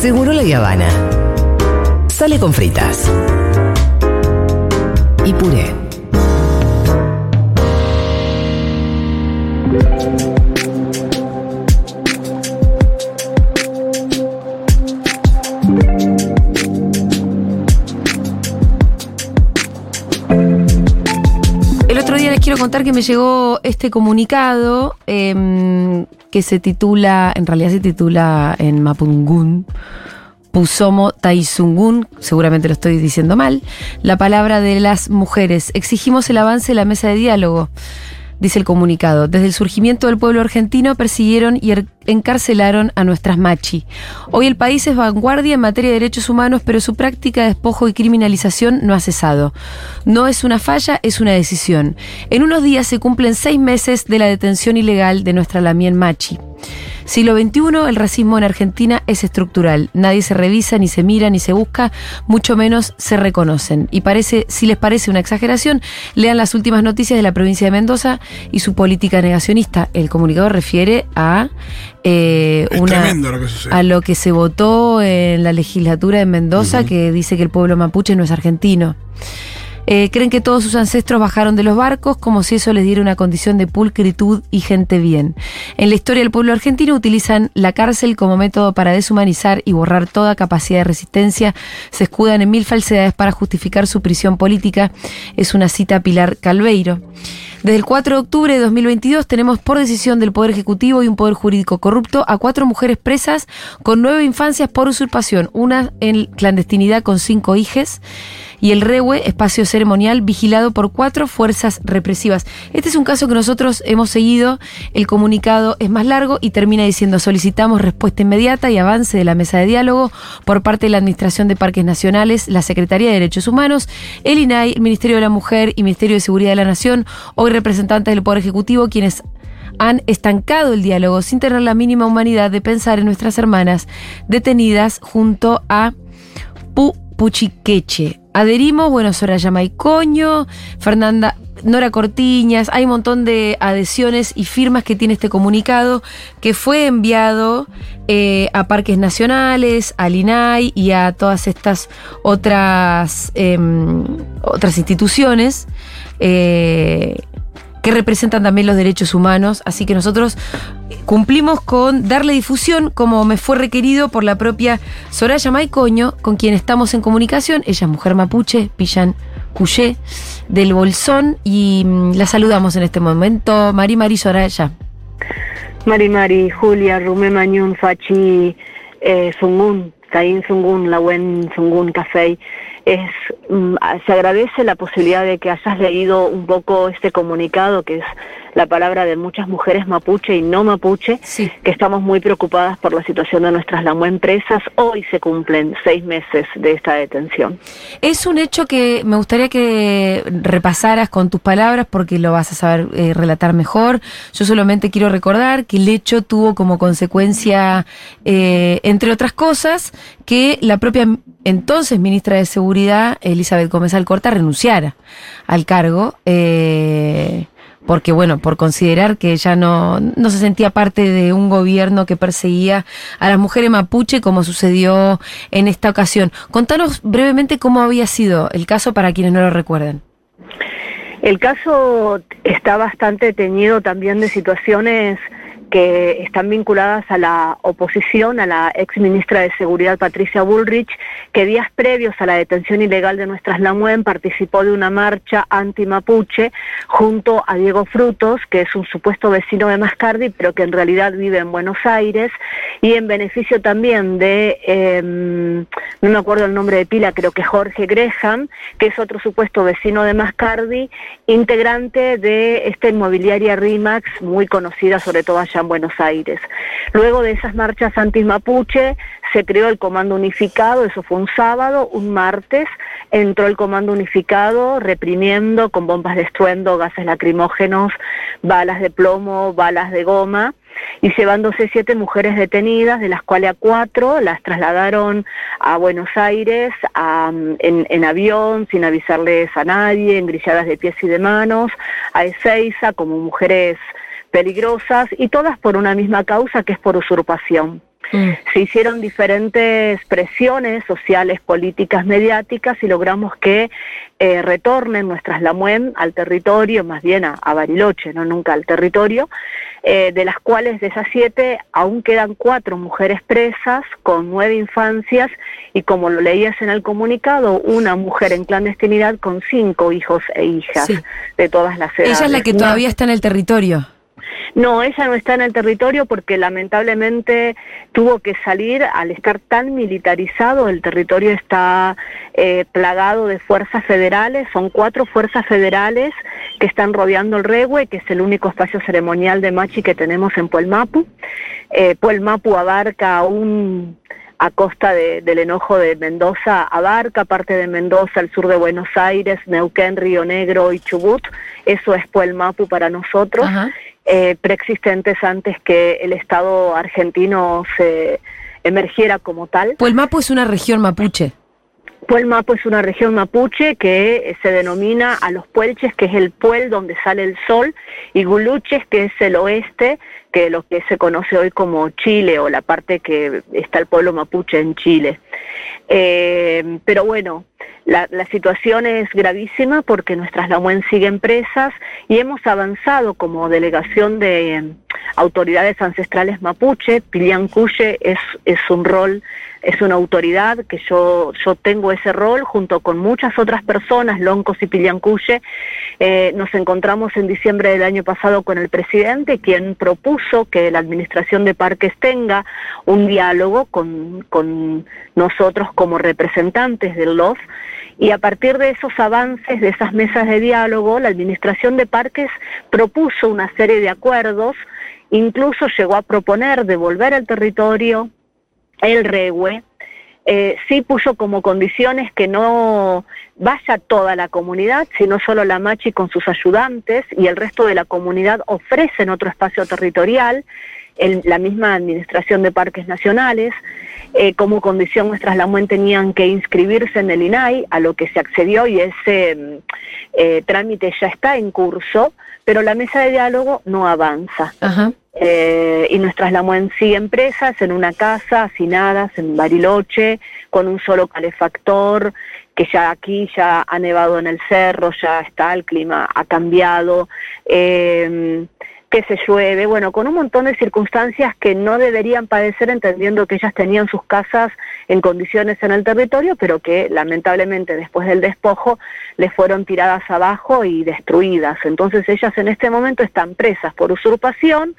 Seguro la Habana. Sale con fritas. Y puré. El otro día les quiero contar que me llegó este comunicado em, que se titula, en realidad se titula en Mapungun, Pusomo Taisungun, seguramente lo estoy diciendo mal, la palabra de las mujeres. Exigimos el avance de la mesa de diálogo dice el comunicado. Desde el surgimiento del pueblo argentino persiguieron y er- encarcelaron a nuestras machi. Hoy el país es vanguardia en materia de derechos humanos, pero su práctica de despojo y criminalización no ha cesado. No es una falla, es una decisión. En unos días se cumplen seis meses de la detención ilegal de nuestra Lamien Machi. Siglo XXI, el racismo en Argentina es estructural. Nadie se revisa, ni se mira, ni se busca, mucho menos se reconocen. Y parece, si les parece una exageración, lean las últimas noticias de la provincia de Mendoza y su política negacionista. El comunicado refiere a eh, una lo a lo que se votó en la legislatura de Mendoza, que dice que el pueblo mapuche no es argentino. Eh, creen que todos sus ancestros bajaron de los barcos como si eso les diera una condición de pulcritud y gente bien. En la historia del pueblo argentino utilizan la cárcel como método para deshumanizar y borrar toda capacidad de resistencia. Se escudan en mil falsedades para justificar su prisión política. Es una cita a Pilar Calveiro. Desde el 4 de octubre de 2022 tenemos por decisión del Poder Ejecutivo y un Poder Jurídico corrupto a cuatro mujeres presas con nueve infancias por usurpación, una en clandestinidad con cinco hijes y el REWE, espacio ceremonial vigilado por cuatro fuerzas represivas. Este es un caso que nosotros hemos seguido, el comunicado es más largo y termina diciendo solicitamos respuesta inmediata y avance de la mesa de diálogo por parte de la Administración de Parques Nacionales, la Secretaría de Derechos Humanos, el INAI, el Ministerio de la Mujer y Ministerio de Seguridad de la Nación, representantes del Poder Ejecutivo, quienes han estancado el diálogo sin tener la mínima humanidad de pensar en nuestras hermanas detenidas junto a Pu Puchiqueche. Adherimos, bueno, Soraya Maicoño, Fernanda Nora Cortiñas, hay un montón de adhesiones y firmas que tiene este comunicado que fue enviado eh, a parques nacionales, al INAI y a todas estas otras, em, otras instituciones. eh, que representan también los derechos humanos, así que nosotros cumplimos con darle difusión como me fue requerido por la propia Soraya Maicoño, con quien estamos en comunicación, ella es mujer mapuche, Pillan Cuyé, del Bolsón, y mm, la saludamos en este momento, Mari Mari Soraya. Mari Mari, Julia, Rumé Mañún, Fachi, eh, Zungun, Caín Zungun, Lawen Zungun, Café. Es, mm, se agradece la posibilidad de que hayas leído un poco este comunicado, que es la palabra de muchas mujeres mapuche y no mapuche, Sí. que estamos muy preocupadas por la situación de nuestras lamuempresas. Hoy se cumplen seis meses de esta detención. Es un hecho que me gustaría que repasaras con tus palabras porque lo vas a saber eh, relatar mejor. Yo solamente quiero recordar que el hecho tuvo como consecuencia, eh, entre otras cosas, que la propia entonces ministra de Seguridad, Elizabeth Gómez Alcorta, renunciara al cargo. eh, porque bueno, por considerar que ya no, no se sentía parte de un gobierno que perseguía a las mujeres mapuche como sucedió en esta ocasión. Contanos brevemente cómo había sido el caso para quienes no lo recuerdan. El caso está bastante teñido también de situaciones que están vinculadas a la oposición, a la ex ministra de Seguridad Patricia Bullrich, que días previos a la detención ilegal de nuestras Lamuen participó de una marcha anti-mapuche junto a Diego Frutos, que es un supuesto vecino de Mascardi, pero que en realidad vive en Buenos Aires, y en beneficio también de, eh, no me acuerdo el nombre de pila, creo que Jorge Gresham, que es otro supuesto vecino de Mascardi, integrante de esta inmobiliaria RIMAX, muy conocida sobre todo allá en Buenos Aires. Luego de esas marchas anti-mapuche se creó el Comando Unificado, eso fue un sábado, un martes entró el Comando Unificado reprimiendo con bombas de estruendo, gases lacrimógenos, balas de plomo, balas de goma y llevándose siete mujeres detenidas, de las cuales a cuatro las trasladaron a Buenos Aires en, en, avión, sin avisarles a nadie, engrilladas de pies y de manos, a Ezeiza como mujeres peligrosas y todas por una misma causa que es por usurpación. Mm. Se hicieron diferentes presiones sociales, políticas, mediáticas y logramos que eh, retornen nuestras Lamuen al territorio, más bien a, Bariloche, no nunca al territorio, eh, de las cuales de esas siete aún quedan cuatro mujeres presas con nueve infancias y como lo leías en el comunicado, una mujer en clandestinidad con cinco hijos e hijas de todas las edades. Ella es la que todavía está en el territorio. No, ella no está en el territorio porque lamentablemente tuvo que salir al estar tan militarizado. El territorio está eh, plagado de fuerzas federales. Son cuatro fuerzas federales que están rodeando el Rehue, que es el único espacio ceremonial de Machi que tenemos en Puelmapu. Eh, Puelmapu abarca un a costa del enojo de Mendoza, abarca parte de Mendoza, el sur de Buenos Aires, Neuquén, Río Negro y Chubut. Eso es Puelmapu para nosotros. Eh, preexistentes antes que el Estado argentino se emergiera como tal. Puelmapo es una región mapuche. Puelmapo es una región mapuche que se denomina a los puelches, que es el puel donde sale el sol, y guluches, que es el oeste, que es lo que se conoce hoy como Chile o la parte que está el pueblo mapuche en Chile. Eh, pero bueno, la, situación es gravísima porque nuestras Lamuen siguen presas y hemos avanzado como delegación de em, autoridades ancestrales mapuche. Piliancuye es, es un rol es una autoridad que yo, yo tengo ese rol junto con muchas otras personas, Loncos y Pillancuye. Eh, nos encontramos en diciembre del año pasado con el presidente, quien propuso que la Administración de Parques tenga un diálogo con, con nosotros como representantes del LOF. Y a partir de esos avances, de esas mesas de diálogo, la Administración de Parques propuso una serie de acuerdos, incluso llegó a proponer devolver el territorio el REWE, eh, sí puso como condiciones que no vaya toda la comunidad, sino solo la Machi con sus ayudantes y el resto de la comunidad ofrecen otro espacio territorial, en la misma Administración de Parques Nacionales. Eh, como condición nuestras LAMUEN tenían que inscribirse en el INAI, a lo que se accedió y ese eh, trámite ya está en curso, pero la mesa de diálogo no avanza. Ajá. Eh, y nuestras Lamuen siguen presas en una casa, hacinadas, en Bariloche, con un solo calefactor, que ya aquí ya ha nevado en el cerro, ya está, el clima ha cambiado. Eh, que se llueve, bueno, con un montón de circunstancias que no deberían padecer entendiendo que ellas tenían sus casas en condiciones en el territorio, pero que lamentablemente después del despojo les fueron tiradas abajo y destruidas. Entonces ellas en este momento están presas por usurpación,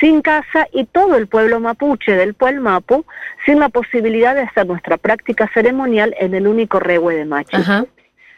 sin casa y todo el pueblo mapuche del Pueblo Mapu sin la posibilidad de hacer nuestra práctica ceremonial en el único rehue de Machi.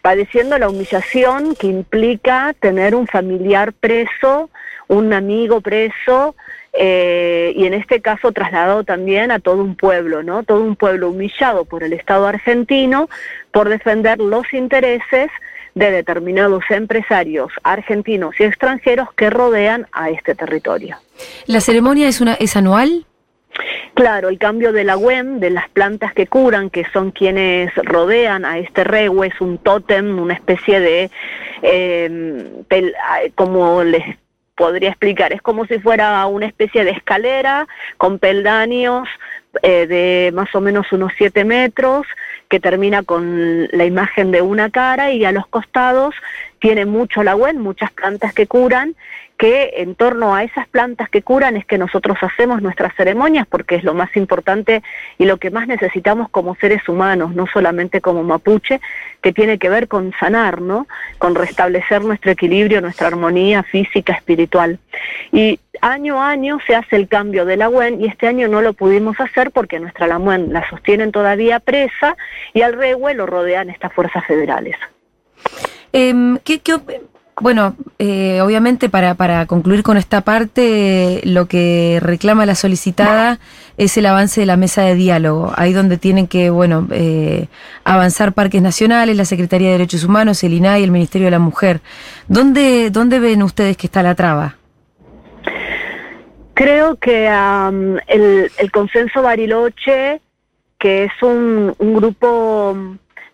Padeciendo la humillación que implica tener un familiar preso, un amigo preso, eh, y en este caso trasladado también a todo un pueblo, ¿no? Todo un pueblo humillado por el Estado argentino por defender los intereses de determinados empresarios argentinos y extranjeros que rodean a este territorio. ¿La ceremonia es, una, es anual? Claro, el cambio de la UEM, de las plantas que curan, que son quienes rodean a este rehue, es un tótem, una especie de, eh, como les podría explicar. Es como si fuera una especie de escalera con peldaños eh, de más o menos unos 7 metros que termina con la imagen de una cara y a los costados tiene mucho la web, muchas plantas que curan que en torno a esas plantas que curan es que nosotros hacemos nuestras ceremonias porque es lo más importante y lo que más necesitamos como seres humanos, no solamente como mapuche, que tiene que ver con sanar, ¿no? Con restablecer nuestro equilibrio, nuestra armonía física, espiritual. Y año a año se hace el cambio de la WEN y este año no lo pudimos hacer porque nuestra LAMUEN la sostienen todavía presa y al REHUE lo rodean estas fuerzas federales. Eh, ¿qué, qué, bueno, eh, obviamente para, para concluir con esta parte, lo que reclama la solicitada es el avance de la mesa de diálogo, ahí donde tienen que, bueno, eh, avanzar parques nacionales, la Secretaría de Derechos Humanos, el INAI, el Ministerio de la Mujer. ¿Dónde, dónde ven ustedes que está la traba? Creo que el, el, consenso Bariloche, que es un, un grupo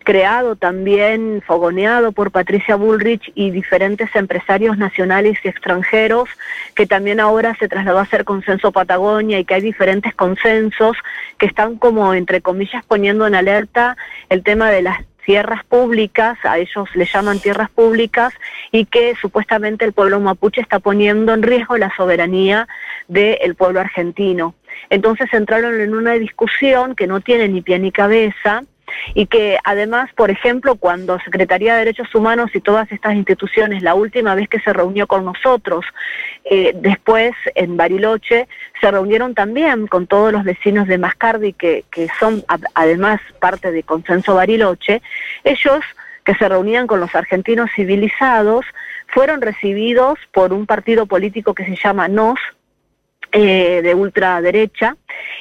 creado también, fogoneado por Patricia Bullrich y diferentes empresarios nacionales y extranjeros, que también ahora se trasladó a ser consenso Patagonia y que hay diferentes consensos que están como, entre comillas, poniendo en alerta el tema de las tierras públicas, a ellos le llaman tierras públicas, y que supuestamente el pueblo mapuche está poniendo en riesgo la soberanía del pueblo argentino. Entonces entraron en una discusión que no tiene ni pie ni cabeza, y que además, por ejemplo, cuando Secretaría de Derechos Humanos y todas estas instituciones, la última vez que se reunió con nosotros, eh, después en Bariloche, se reunieron también con todos los vecinos de Mascardi, que, que son además parte de Consenso Bariloche, ellos que se reunían con los argentinos civilizados, fueron recibidos por un partido político que se llama NOS, eh, de ultraderecha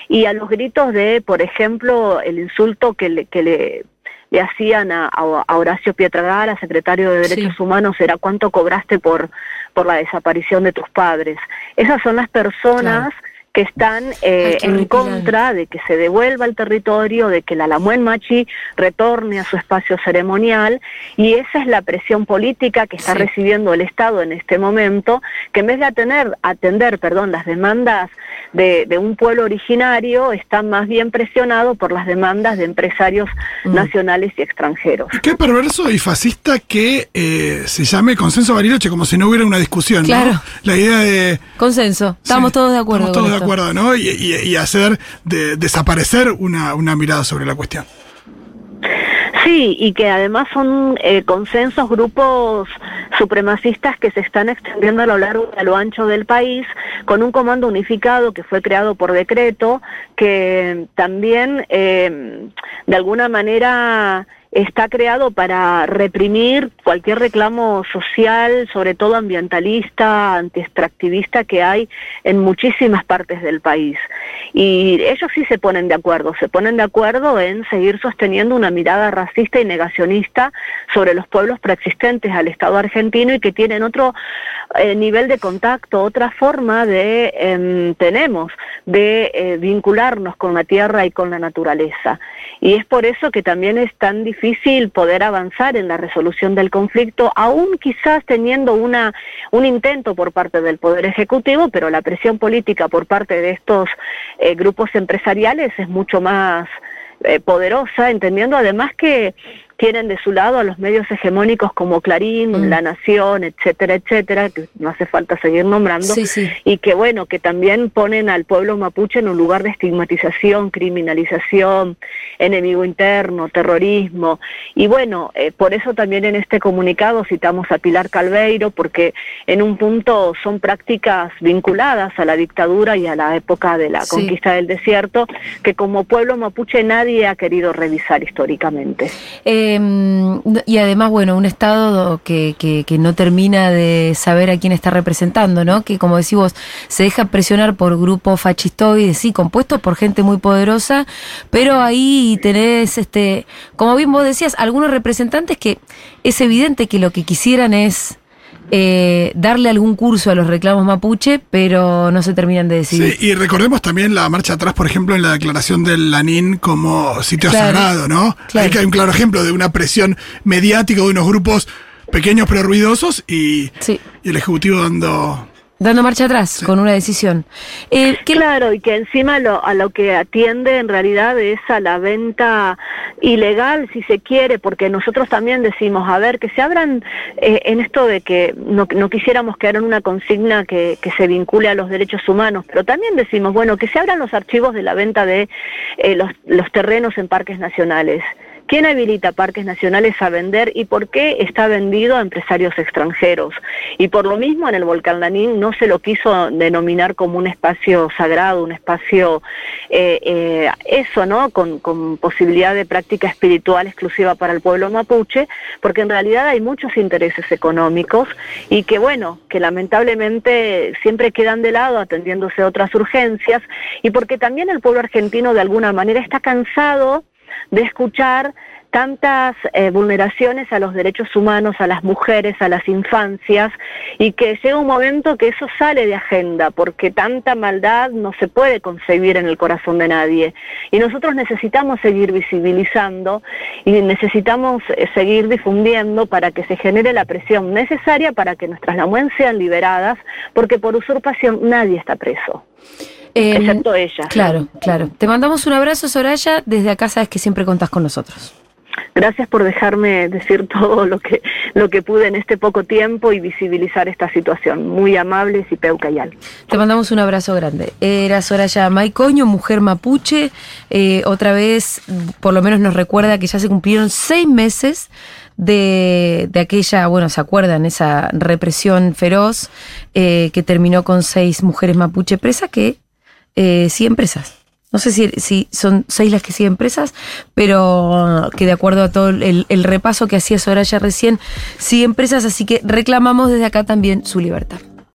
y a los gritos de, por ejemplo, el insulto que le, que le, le hacían a, a, Horacio Pietragara, secretario de Derechos Humanos, era cuánto cobraste por, por la desaparición de tus padres. Esas son las personas que están eh, en contra de que se devuelva el territorio, de que la Lamuen Machi retorne a su espacio ceremonial y esa es la presión política que está recibiendo el Estado en este momento, que en vez de atender, atender perdón, las demandas de, un pueblo originario, está más bien presionado por las demandas de empresarios mm. nacionales y extranjeros. Qué perverso y fascista que eh, se llame consenso Bariloche, como si no hubiera una discusión. Claro. La idea de... Consenso, estamos todos de acuerdo. Estamos todos de acuerdo, ¿no? Y, hacer de, desaparecer una, una mirada sobre la cuestión. Sí, y que además son eh, consensos, grupos supremacistas que se están extendiendo a lo largo y a lo ancho del país, con un comando unificado que fue creado por decreto, que también eh, de alguna manera está creado para reprimir cualquier reclamo social, sobre todo ambientalista, antiextractivista que hay en muchísimas partes del país. Y ellos sí se ponen de acuerdo, se ponen de acuerdo en seguir sosteniendo una mirada racista y negacionista sobre los pueblos preexistentes al Estado argentino y que tienen otro eh, nivel de contacto, otra forma de, em, tenemos, de eh, vincularnos con la tierra y con la naturaleza. Y es por eso que también es tan difícil poder avanzar en la resolución del conflicto, aún quizás teniendo una, un intento por parte del Poder Ejecutivo, pero la presión política por parte de estos eh, grupos empresariales es mucho más eh, poderosa, entendiendo además que tienen de su lado a los medios hegemónicos como Clarín, mm. La Nación, etcétera, etcétera, que no hace falta seguir nombrando, y que bueno, que también ponen al pueblo mapuche en un lugar de estigmatización, criminalización, enemigo interno, terrorismo, y bueno, eh, por eso también en este comunicado citamos a Pilar Calveiro, porque en un punto son prácticas vinculadas a la dictadura y a la época de la conquista del desierto, que como pueblo mapuche nadie ha querido revisar históricamente. Eh, Em, y además, bueno, un Estado que, que, no termina de saber a quién está representando, ¿no? Que, como decís vos, se deja presionar por grupos fascistoides, sí, compuestos por gente muy poderosa, pero ahí tenés, este, como bien vos decías, algunos representantes que es evidente que lo que quisieran es eh, darle algún curso a los reclamos mapuche, pero no se terminan de decidir. Sí, y recordemos también la marcha atrás, por ejemplo, en la declaración del Lanín como sitio sagrado, ¿no? Claro. Ahí que hay un claro ejemplo de una presión mediática de unos grupos pequeños pero ruidosos y, y el Ejecutivo dando Dando marcha atrás con una decisión. Eh, claro, y que encima lo, a lo que atiende en realidad es a la venta ilegal, si se quiere, porque nosotros también decimos, a ver, que se abran eh, en esto de que no, no quisiéramos quedar en una consigna que, que, se vincule a los derechos humanos, pero también decimos, bueno, que se abran los archivos de la venta de eh, los, los terrenos en parques nacionales. ¿Quién habilita parques nacionales a vender y por qué está vendido a empresarios extranjeros? Y por lo mismo en el Volcán Lanín no se lo quiso denominar como un espacio sagrado, un espacio, eh, eh, eso, ¿no? Con, con posibilidad de práctica espiritual exclusiva para el pueblo mapuche, porque en realidad hay muchos intereses económicos y que, bueno, que lamentablemente siempre quedan de lado atendiéndose a otras urgencias y porque también el pueblo argentino de alguna manera está cansado de escuchar tantas eh, vulneraciones a los derechos humanos, a las mujeres, a las infancias, y que llega un momento que eso sale de agenda, porque tanta maldad no se puede concebir en el corazón de nadie. Y nosotros necesitamos seguir visibilizando y necesitamos eh, seguir difundiendo para que se genere la presión necesaria para que nuestras lamuens sean liberadas, porque por usurpación nadie está preso. Excepto ella. Claro, claro. Te mandamos un abrazo, Soraya. Desde acá sabes que siempre contás con nosotros. Gracias por dejarme decir todo lo que, lo que pude en este poco tiempo y visibilizar esta situación. Muy amables y peucayal. Te mandamos un abrazo grande. Era Soraya Maicoño, mujer mapuche. Eh, otra vez, por lo menos nos recuerda que ya se cumplieron seis meses de, de, aquella, bueno, ¿se acuerdan? Esa represión feroz eh, que terminó con seis mujeres mapuche presas que eh, siguen presas. No sé si, si, son seis las que siguen presas, pero que de acuerdo a todo el, el repaso que hacía Soraya recién, siguen presas, así que reclamamos desde acá también su libertad.